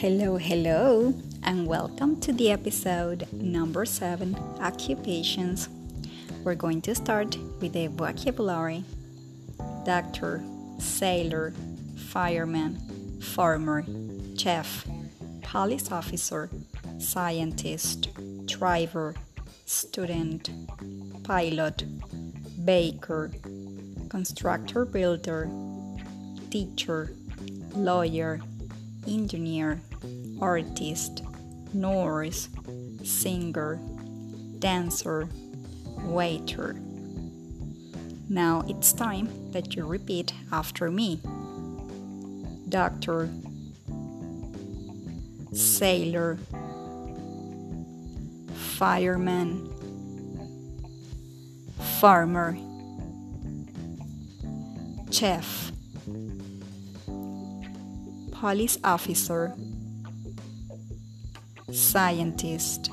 Hello, hello, and welcome to the episode number seven Occupations. We're going to start with the vocabulary doctor, sailor, fireman, farmer, chef, police officer, scientist, driver, student, pilot, baker, constructor builder, teacher, lawyer engineer, artist, nurse, singer, dancer, waiter. Now it's time that you repeat after me. Doctor, sailor, fireman, farmer, chef police officer, scientist,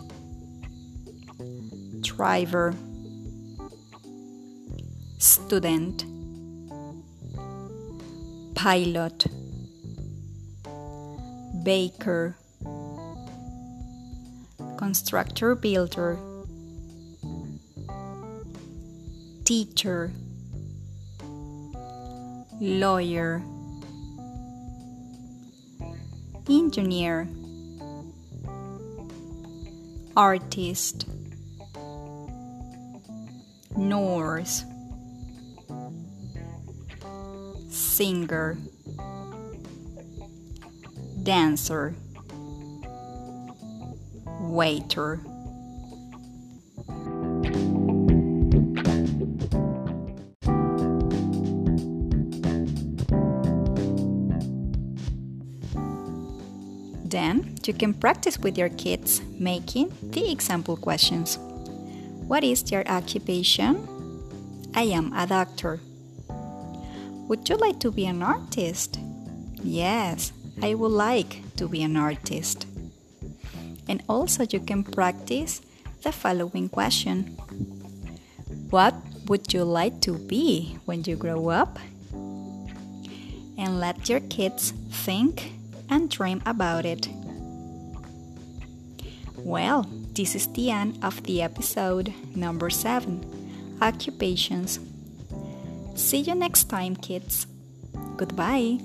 driver, student, pilot, baker, constructor builder, teacher, lawyer engineer, artist, nurse, singer, dancer, waiter. Then you can practice with your kids making the example questions. What is your occupation? I am a doctor. Would you like to be an artist? Yes, I would like to be an artist. And also, you can practice the following question What would you like to be when you grow up? And let your kids think and dream about it. Well, this is the end of the episode number 7 Occupations. See you next time, kids. Goodbye.